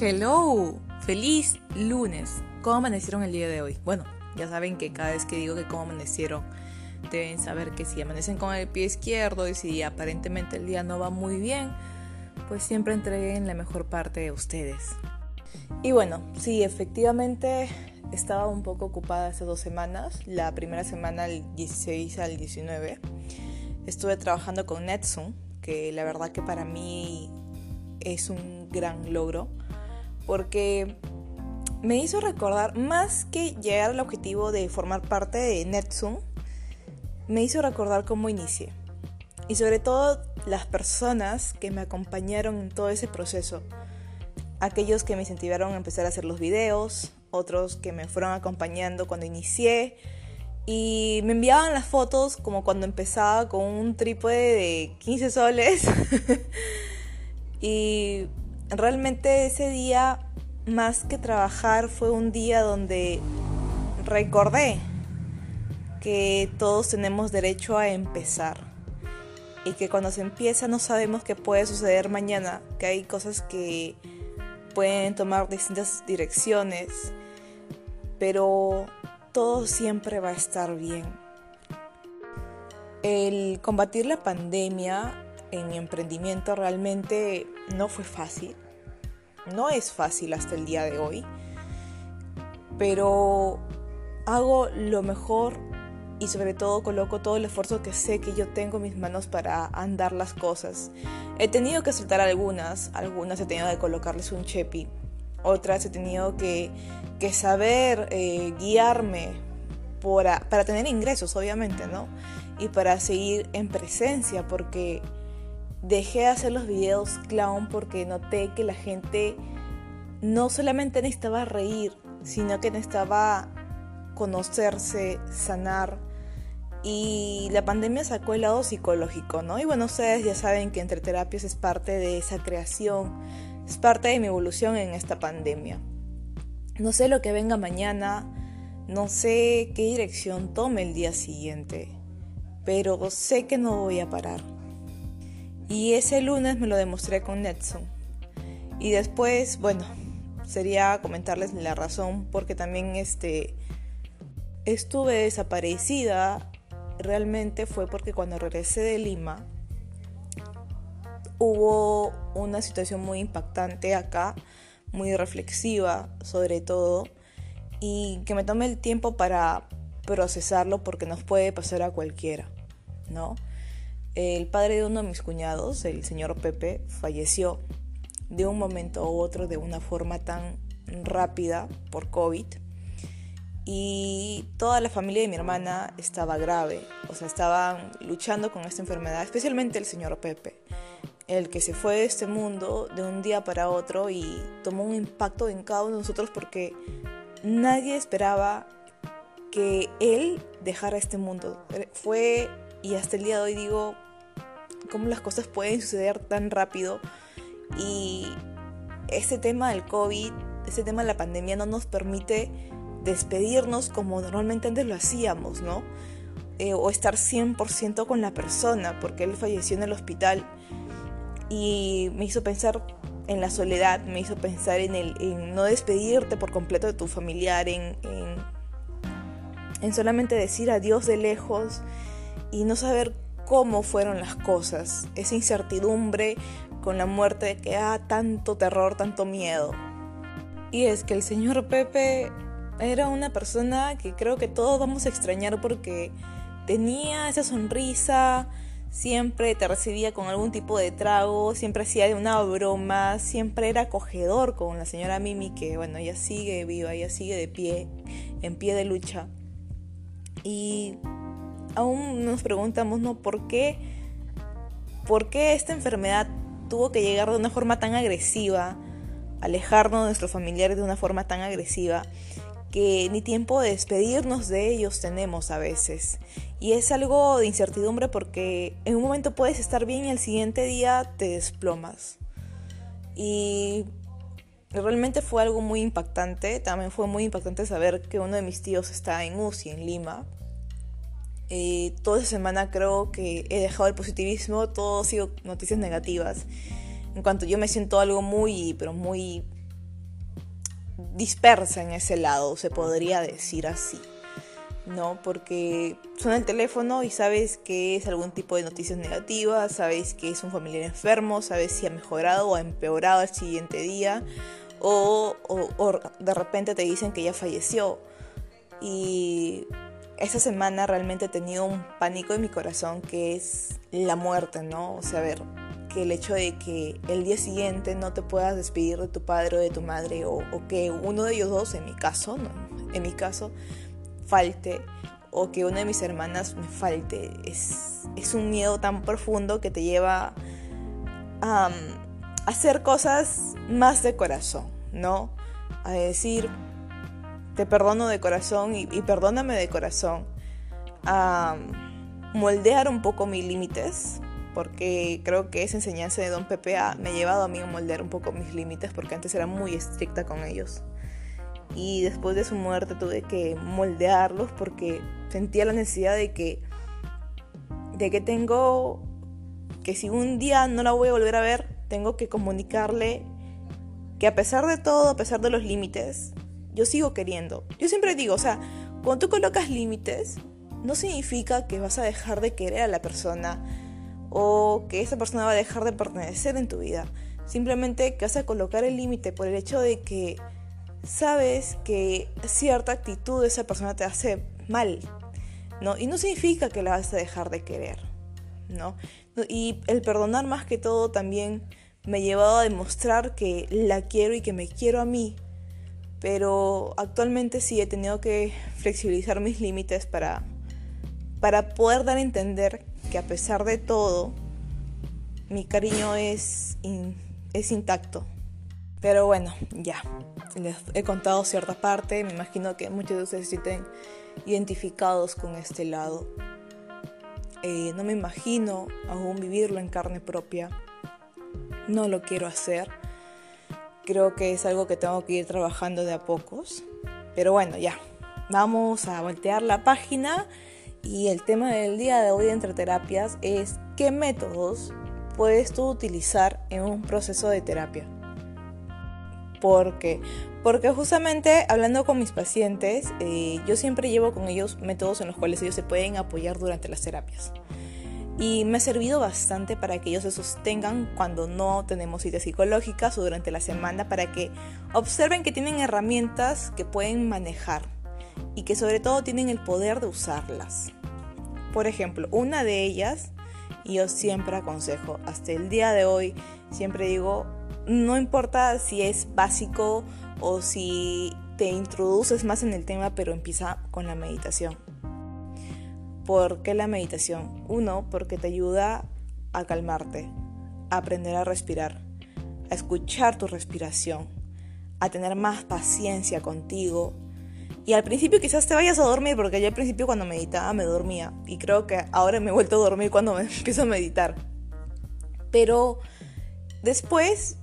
Hello, feliz lunes. ¿Cómo amanecieron el día de hoy? Bueno, ya saben que cada vez que digo que cómo amanecieron, deben saber que si amanecen con el pie izquierdo y si aparentemente el día no va muy bien, pues siempre entreguen la mejor parte de ustedes. Y bueno, sí, efectivamente estaba un poco ocupada hace dos semanas. La primera semana, el 16 al 19, estuve trabajando con Netsun, que la verdad que para mí es un gran logro porque me hizo recordar, más que llegar al objetivo de formar parte de Netzoom, me hizo recordar cómo inicié. Y sobre todo las personas que me acompañaron en todo ese proceso. Aquellos que me incentivaron a empezar a hacer los videos, otros que me fueron acompañando cuando inicié y me enviaban las fotos como cuando empezaba con un trípode de 15 soles. y realmente ese día, más que trabajar, fue un día donde recordé que todos tenemos derecho a empezar y que cuando se empieza no sabemos qué puede suceder mañana, que hay cosas que pueden tomar distintas direcciones, pero todo siempre va a estar bien. El combatir la pandemia en mi emprendimiento realmente no fue fácil. No es fácil hasta el día de hoy. Pero hago lo mejor y sobre todo coloco todo el esfuerzo que sé que yo tengo en mis manos para andar las cosas. He tenido que soltar algunas, algunas he tenido que colocarles un chepi, otras he tenido que, que saber eh, guiarme para, para tener ingresos, obviamente, ¿no? Y para seguir en presencia, porque dejé de hacer los videos clown porque noté que la gente no solamente necesitaba reír, sino que necesitaba conocerse, sanar. Y la pandemia sacó el lado psicológico, ¿no? Y bueno, ustedes ya saben que entre terapias es parte de esa creación, es parte de mi evolución en esta pandemia. No sé lo que venga mañana, no sé qué dirección tome el día siguiente, pero sé que no voy a parar. Y ese lunes me lo demostré con Netson. Y después, bueno, sería comentarles la razón porque también este estuve desaparecida. Realmente fue porque cuando regresé de Lima hubo una situación muy impactante acá, muy reflexiva sobre todo, y que me tomé el tiempo para procesarlo porque nos puede pasar a cualquiera, ¿no? El padre de uno de mis cuñados, el señor Pepe, falleció de un momento a otro de una forma tan rápida por COVID. Y toda la familia de mi hermana estaba grave, o sea, estaban luchando con esta enfermedad, especialmente el señor Pepe, el que se fue de este mundo de un día para otro y tomó un impacto en cada uno de nosotros porque nadie esperaba que él dejara este mundo. Fue, y hasta el día de hoy digo, cómo las cosas pueden suceder tan rápido y este tema del COVID, este tema de la pandemia no nos permite despedirnos como normalmente antes lo hacíamos, ¿no? Eh, o estar 100% con la persona, porque él falleció en el hospital y me hizo pensar en la soledad, me hizo pensar en, el, no despedirte por completo de tu familiar, en, en solamente decir adiós de lejos y no saber cómo fueron las cosas, esa incertidumbre con la muerte que da tanto terror, tanto miedo. Y es que el señor Pepe era una persona que creo que todos vamos a extrañar porque tenía esa sonrisa, siempre te recibía con algún tipo de trago, siempre hacía una broma, siempre era acogedor con la señora Mimi, que bueno, ella sigue viva, ella sigue de pie, en pie de lucha. Y aún nos preguntamos, ¿no? ¿Por qué, ¿Por qué esta enfermedad tuvo que llegar de una forma tan agresiva, alejarnos de nuestros familiares de una forma tan agresiva, que ni tiempo de despedirnos de ellos tenemos a veces? Y es algo de incertidumbre porque en un momento puedes estar bien y al siguiente día te desplomas. Y realmente fue algo muy impactante. También fue muy impactante saber que uno de mis tíos está en UCI, en Lima. Eh, toda semana creo que he dejado el positivismo, todo ha sido noticias negativas. En cuanto yo me siento algo muy, pero muy dispersa en ese lado, se podría decir así. ¿no? Porque suena el teléfono y sabes que es algún tipo de noticias negativas, sabes que es un familiar enfermo, sabes si ha mejorado o ha empeorado el siguiente día, o, o, de repente te dicen que ya falleció. Y esta semana realmente he tenido un pánico en mi corazón que es la muerte, ¿no? O sea, ver, que el hecho de que el día siguiente no te puedas despedir de tu padre o de tu madre, o, que uno de ellos dos, en mi caso. En mi caso, falte o que una de mis hermanas me falte. Es un miedo tan profundo que te lleva a, hacer cosas más de corazón, ¿no? A decir, te perdono de corazón y, perdóname de corazón. A moldear un poco mis límites, porque creo que esa enseñanza de Don Pepe me ha llevado a mí a moldear un poco mis límites, porque antes era muy estricta con ellos y después de su muerte tuve que moldearlos porque sentía la necesidad de que de que tengo que si un día no la voy a volver a ver, tengo que comunicarle que a pesar de todo, a pesar de los límites, yo sigo queriendo. Yo siempre digo, o sea, cuando tú colocas límites, no significa que vas a dejar de querer a la persona o que esa persona va a dejar de pertenecer en tu vida. Simplemente que vas a colocar el límite por el hecho de que sabes que cierta actitud de esa persona te hace mal, ¿no? Y no significa que la vas a dejar de querer, ¿no? Y el perdonar más que todo también me ha llevado a demostrar que la quiero y que me quiero a mí, pero actualmente sí he tenido que flexibilizar mis límites para, para poder dar a entender que a pesar de todo, mi cariño es, es intacto. Pero bueno, ya. Les he contado cierta parte. Me imagino que muchos de ustedes se sienten identificados con este lado. Eh, no me imagino aún vivirlo en carne propia. No lo quiero hacer. Creo que es algo que tengo que ir trabajando de a pocos. Pero bueno, ya. Vamos a voltear la página. Y el tema del día de hoy entre terapias es qué métodos puedes tú utilizar en un proceso de terapia. ¿Por qué? Porque justamente hablando con mis pacientes, eh, yo siempre llevo con ellos métodos en los cuales ellos se pueden apoyar durante las terapias. Y me ha servido bastante para que ellos se sostengan cuando no tenemos citas psicológicas o durante la semana, para que observen que tienen herramientas que pueden manejar y que sobre todo tienen el poder de usarlas. Por ejemplo, una de ellas, yo siempre aconsejo, hasta el día de hoy, siempre digo, no importa si es básico o si te introduces más en el tema, pero empieza con la meditación. ¿Por qué la meditación? Uno, porque te ayuda a calmarte, a aprender a respirar, a escuchar tu respiración, a tener más paciencia contigo. Y al principio quizás te vayas a dormir, porque yo al principio cuando meditaba me dormía. Y creo que ahora me he vuelto a dormir cuando me empiezo a meditar. Pero después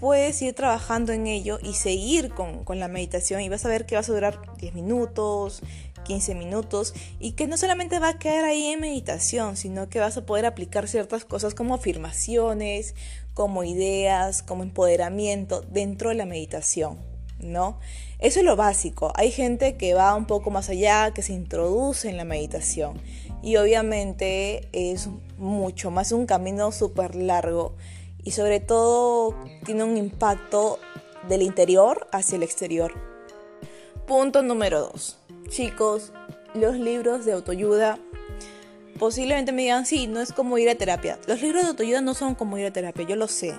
puedes ir trabajando en ello y seguir con, la meditación y vas a ver que vas a durar 10 minutos, 15 minutos y que no solamente va a quedar ahí en meditación, sino que vas a poder aplicar ciertas cosas como afirmaciones, como ideas, como empoderamiento dentro de la meditación, ¿no? Eso es lo básico. Hay gente que va un poco más allá, que se introduce en la meditación y obviamente es mucho más un camino súper largo y sobre todo tiene un impacto del interior hacia el exterior. Punto número 2. Chicos, los libros de autoayuda posiblemente me digan, sí, no es como ir a terapia. Los libros de autoayuda no son como ir a terapia, yo lo sé.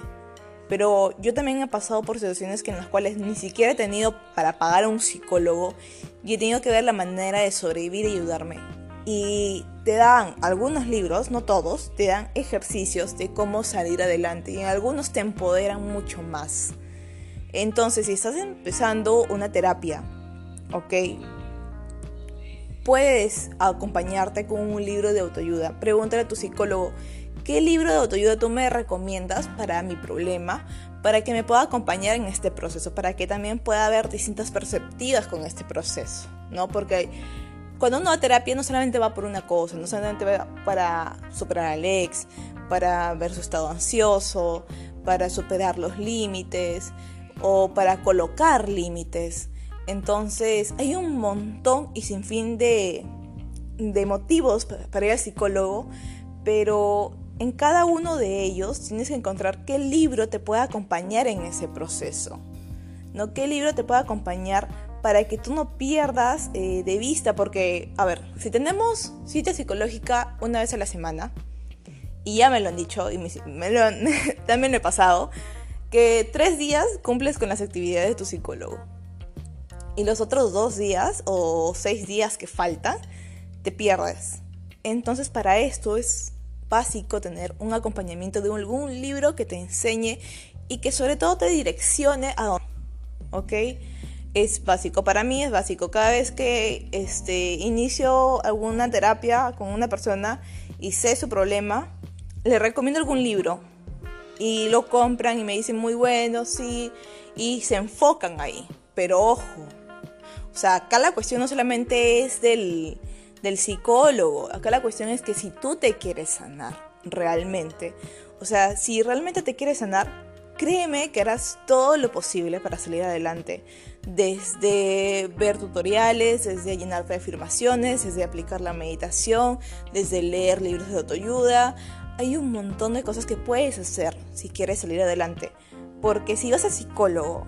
Pero yo también he pasado por situaciones en las cuales ni siquiera he tenido para pagar a un psicólogo y he tenido que ver la manera de sobrevivir y ayudarme y te dan algunos libros, no todos, te dan ejercicios de cómo salir adelante y en algunos te empoderan mucho más. Entonces, si estás empezando una terapia, ok, puedes acompañarte con un libro de autoayuda. Pregúntale a tu psicólogo, ¿qué libro de autoayuda tú me recomiendas para mi problema? Para que me pueda acompañar en este proceso, para que también pueda haber distintas perspectivas con este proceso, ¿no? Porque cuando uno va a terapia no solamente va por una cosa, no solamente va para superar al ex, para ver su estado ansioso, para superar los límites o para colocar límites. Entonces hay un montón y sin fin de, motivos para ir al psicólogo, pero en cada uno de ellos tienes que encontrar qué libro te puede acompañar en ese proceso. ¿No? ¿Qué libro te puede acompañar para que tú no pierdas eh, de vista? Porque, a ver, si tenemos cita psicológica una vez a la semana, y ya me lo han dicho, y me, también lo he pasado, que tres días cumples con las actividades de tu psicólogo. Y los otros dos días o seis días que faltan, te pierdes. Entonces para esto es básico tener un acompañamiento de algún libro que te enseñe y que sobre todo te direccione a dónde. ¿Ok? Es básico, para mí es básico. Cada vez que este, inicio alguna terapia con una persona y sé su problema, le recomiendo algún libro. Y lo compran y me dicen muy bueno, sí, y se enfocan ahí. Pero ojo, o sea, acá la cuestión no solamente es del, del psicólogo. Acá la cuestión es que si tú te quieres sanar realmente, o sea, si realmente te quieres sanar, créeme que harás todo lo posible para salir adelante. Desde ver tutoriales, desde llenarte de afirmaciones, desde aplicar la meditación, desde leer libros de autoayuda. Hay un montón de cosas que puedes hacer si quieres salir adelante. Porque si vas al psicólogo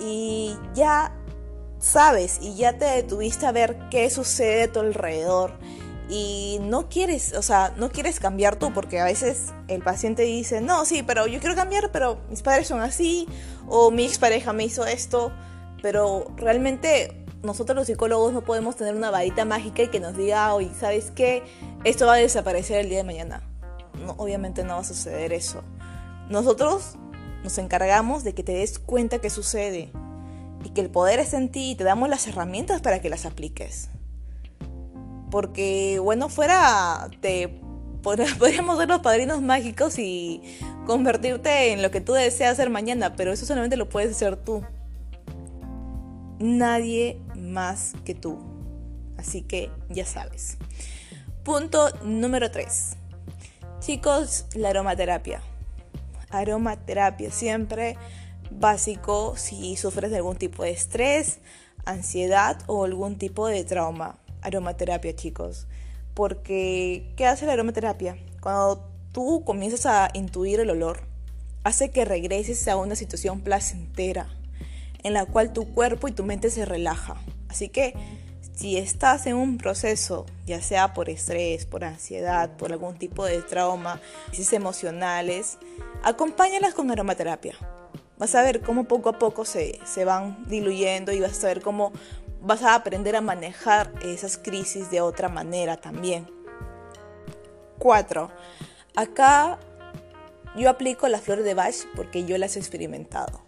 y ya sabes y ya te detuviste a ver qué sucede a tu alrededor y no quieres, o sea, no quieres cambiar tú porque a veces el paciente dice, no, sí, pero yo quiero cambiar, pero mis padres son así o mi expareja me hizo esto, pero realmente nosotros los psicólogos no podemos tener una varita mágica y que nos diga, oye, ¿sabes qué? Esto va a desaparecer el día de mañana. No, obviamente no va a suceder eso. Nosotros nos encargamos de que te des cuenta que sucede y que el poder es en ti y te damos las herramientas para que las apliques. Porque, bueno, fuera, te podríamos ser los padrinos mágicos y convertirte en lo que tú deseas ser mañana, pero eso solamente lo puedes hacer tú. Nadie más que tú. Así que ya sabes. Punto número 3. Chicos, la aromaterapia. Aromaterapia siempre básico si sufres de algún tipo de estrés, ansiedad o algún tipo de trauma. Aromaterapia, chicos. Porque, ¿qué hace la aromaterapia? Cuando tú comienzas a intuir el olor, hace que regreses a una situación placentera en la cual tu cuerpo y tu mente se relaja. Así que si estás en un proceso, ya sea por estrés, por ansiedad, por algún tipo de trauma, crisis emocionales, acompáñalas con aromaterapia vas a ver cómo poco a poco se, van diluyendo y vas a ver cómo vas a aprender a manejar esas crisis de otra manera también. 4. Acá yo aplico las flores de Bach porque yo las he experimentado,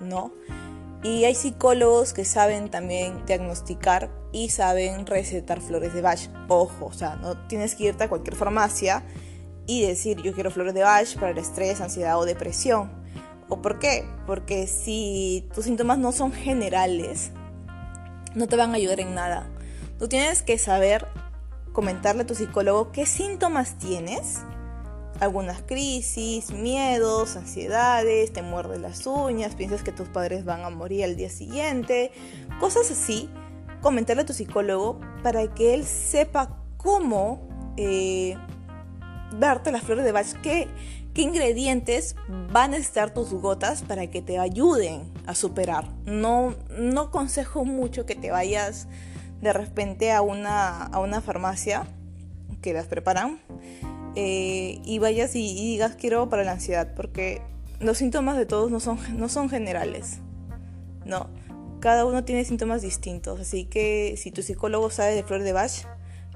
¿no? Y hay psicólogos que saben también diagnosticar y saben recetar flores de Bach. Ojo, o sea, no tienes que irte a cualquier farmacia y decir yo quiero flores de Bach para el estrés, ansiedad o depresión. ¿O por qué? Porque si tus síntomas no son generales, no te van a ayudar en nada. Tú tienes que saber comentarle a tu psicólogo qué síntomas tienes. Algunas crisis, miedos, ansiedades, te muerdes las uñas, piensas que tus padres van a morir al día siguiente, cosas así. Comentarle a tu psicólogo para que él sepa cómo eh, darte las flores de Bach, qué ingredientes van a necesitar tus gotas para que te ayuden a superar. No, no aconsejo mucho que te vayas de repente a una, a una farmacia que las preparan eh, y vayas y, digas quiero para la ansiedad, porque los síntomas de todos no son, no son generales. No, cada uno tiene síntomas distintos, así que si tu psicólogo sabe de flor de Bach,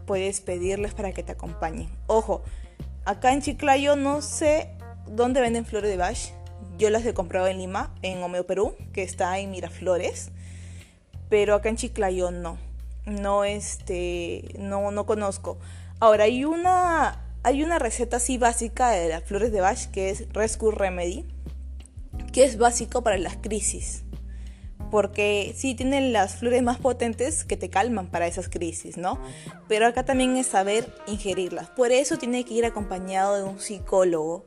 puedes pedirles para que te acompañen. Ojo, Acá en Chiclayo no sé dónde venden flores de Bach. Yo las he comprado en Lima, en Omeo Perú, que está en Miraflores. Pero acá en Chiclayo no. No, este, no, no conozco. Ahora, hay una, hay una receta así básica de las flores de Bach que es Rescue Remedy, que es básico para las crisis porque sí tienen las flores más potentes que te calman para esas crisis, ¿no? Pero acá también es saber ingerirlas. Por eso tiene que ir acompañado de un psicólogo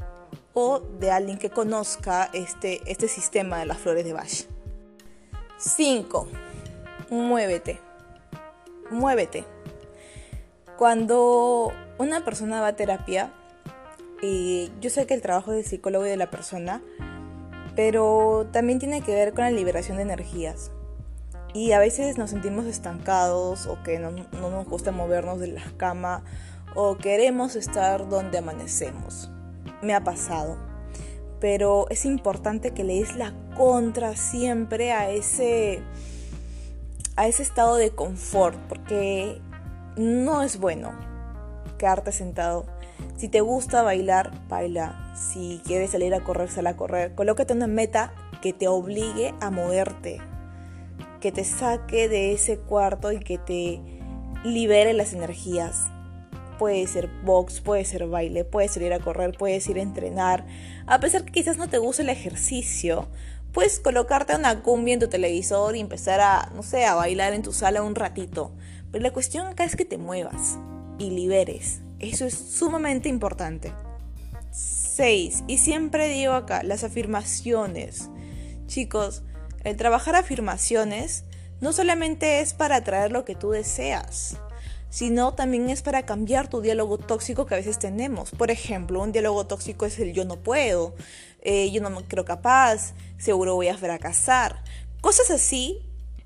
o de alguien que conozca este, este sistema de las flores de Bach. 5. Muévete. Muévete. Cuando una persona va a terapia, y yo sé que el trabajo del psicólogo y de la persona, pero también tiene que ver con la liberación de energías. Y a veces nos sentimos estancados o que no, no nos gusta movernos de la cama o queremos estar donde amanecemos. Me ha pasado. Pero es importante que le des la contra siempre a ese, a ese estado de confort, porque no es bueno quedarte sentado. Si te gusta bailar, baila. Si quieres salir a correr, sal a correr. Colócate una meta que te obligue a moverte, que te saque de ese cuarto y que te libere las energías. Puede ser box, puede ser baile, puedes ir a correr, puedes ir a entrenar. A pesar que quizás no te guste el ejercicio, puedes colocarte una cumbia en tu televisor y empezar a, no sé, a bailar en tu sala un ratito. Pero la cuestión acá es que te muevas y liberes. Eso es sumamente importante. 6. Y siempre digo acá, las afirmaciones. Chicos, el trabajar afirmaciones no solamente es para atraer lo que tú deseas, sino también es para cambiar tu diálogo tóxico que a veces tenemos. Por ejemplo, un diálogo tóxico es el yo no puedo, eh, yo no me creo capaz, seguro voy a fracasar. Cosas así,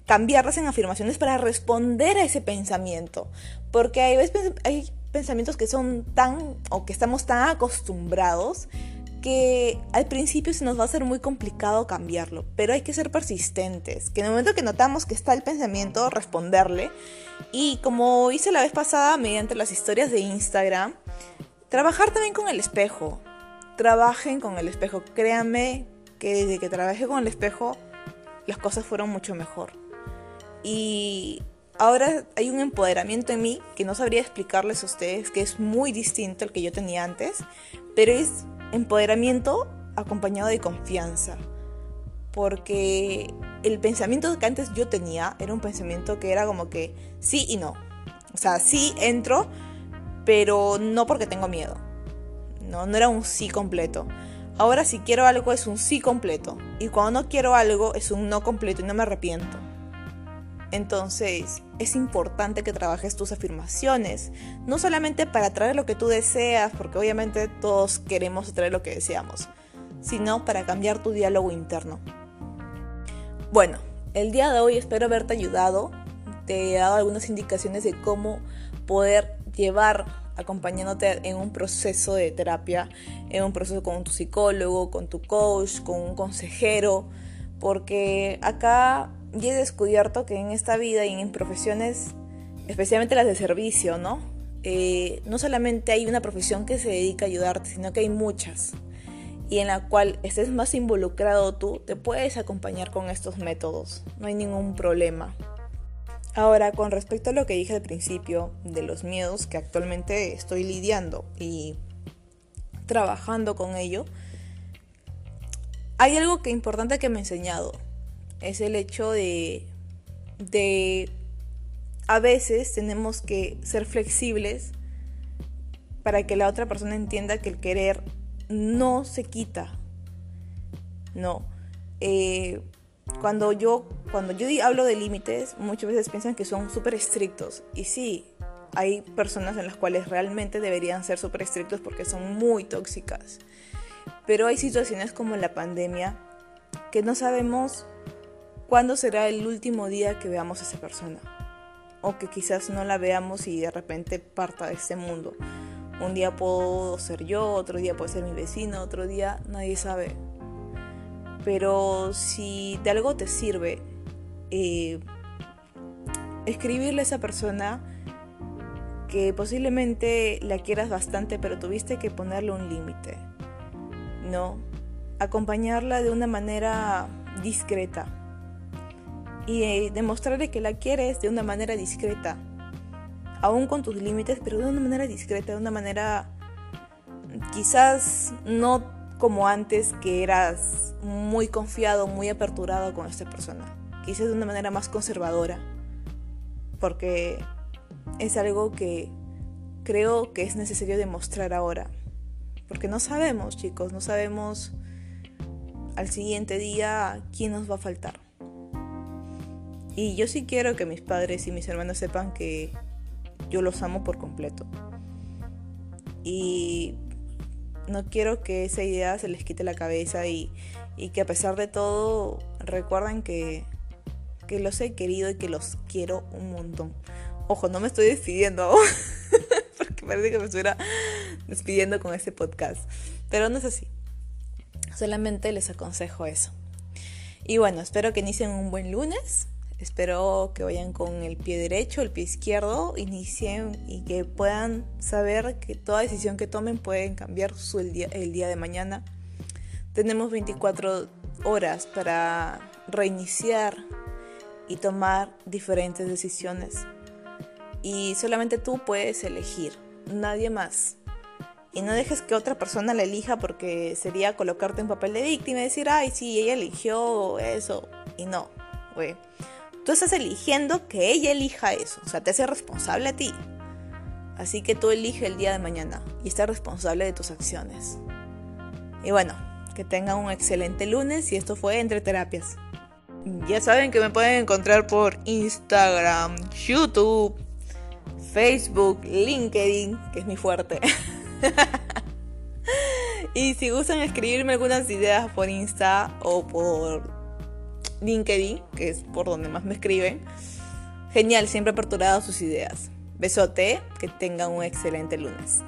cambiarlas en afirmaciones para responder a ese pensamiento. Porque hay, veces, hay pensamientos que son tan o que estamos tan acostumbrados que al principio se nos va a ser muy complicado cambiarlo, pero hay que ser persistentes, que en el momento que notamos que está el pensamiento, responderle. Y como hice la vez pasada mediante las historias de Instagram, trabajar también con el espejo. Trabajen con el espejo. Créanme que desde que trabajé con el espejo, las cosas fueron mucho mejor. Y ahora hay un empoderamiento en mí que no sabría explicarles a ustedes, que es muy distinto al que yo tenía antes, pero es empoderamiento acompañado de confianza. Porque el pensamiento que antes yo tenía era un pensamiento que era como que sí y no. O sea, sí entro, pero no porque tengo miedo. No, no era un sí completo. Ahora si quiero algo es un sí completo. Y cuando no quiero algo es un no completo y no me arrepiento. Entonces, es importante que trabajes tus afirmaciones, no solamente para atraer lo que tú deseas, porque obviamente todos queremos atraer lo que deseamos, sino para cambiar tu diálogo interno. Bueno, el día de hoy espero haberte ayudado, te he dado algunas indicaciones de cómo poder llevar acompañándote en un proceso de terapia, en un proceso con tu psicólogo, con tu coach, con un consejero, porque acá y he descubierto que en esta vida y en profesiones, especialmente las de servicio, ¿no? Eh, no solamente hay una profesión que se dedica a ayudarte, sino que hay muchas. Y en la cual estés más involucrado tú, te puedes acompañar con estos métodos. No hay ningún problema. Ahora, con respecto a lo que dije al principio de los miedos que actualmente estoy lidiando y trabajando con ello, hay algo que importante que me he enseñado es el hecho de, de a veces tenemos que ser flexibles para que la otra persona entienda que el querer no se quita. No. Eh, cuando yo, cuando yo hablo de límites, muchas veces piensan que son súper estrictos. Y sí, hay personas en las cuales realmente deberían ser súper estrictos porque son muy tóxicas. Pero hay situaciones como la pandemia que no sabemos ¿Cuándo será el último día que veamos a esa persona? O que quizás no la veamos y de repente parta de este mundo. Un día puedo ser yo, otro día puede ser mi vecino, otro día nadie sabe. Pero si de algo te sirve, eh, escribirle a esa persona que posiblemente la quieras bastante, pero tuviste que ponerle un límite. No, acompañarla de una manera discreta y demostrarle que la quieres de una manera discreta, aún con tus límites, pero de una manera discreta, de una manera quizás no como antes que eras muy confiado, muy aperturado con esta persona, quizás de una manera más conservadora, porque es algo que creo que es necesario demostrar ahora, Porque no sabemos, chicos, no sabemos al siguiente día quién nos va a faltar. Y yo sí quiero que mis padres y mis hermanos sepan que yo los amo por completo. Y no quiero que esa idea se les quite la cabeza y, que a pesar de todo recuerden que, que los he querido y que los quiero un montón. Ojo, no me estoy despidiendo aún, porque parece que me estuviera despidiendo con este podcast. Pero no es así. Solamente les aconsejo eso. Y bueno, espero que inicien un buen lunes. Espero que vayan con el pie derecho, el pie izquierdo, inicien y que puedan saber que toda decisión que tomen pueden cambiar su el, día, el día de mañana. Tenemos 24 horas para reiniciar y tomar diferentes decisiones. Y solamente tú puedes elegir, nadie más. Y no dejes que otra persona la elija porque sería colocarte en papel de víctima y decir, ay, sí, ella eligió eso. Y no, güey. Tú estás eligiendo que ella elija eso. O sea, te hace responsable a ti. Así que tú elige el día de mañana y estás responsable de tus acciones. Y bueno, que tengan un excelente lunes y esto fue Entre Terapias. Ya saben que me pueden encontrar por Instagram, YouTube, Facebook, LinkedIn, que es mi fuerte. y si gustan escribirme algunas ideas por Insta o por LinkedIn, que es por donde más me escriben, genial, siempre aperturado sus ideas. Besote, que tengan un excelente lunes.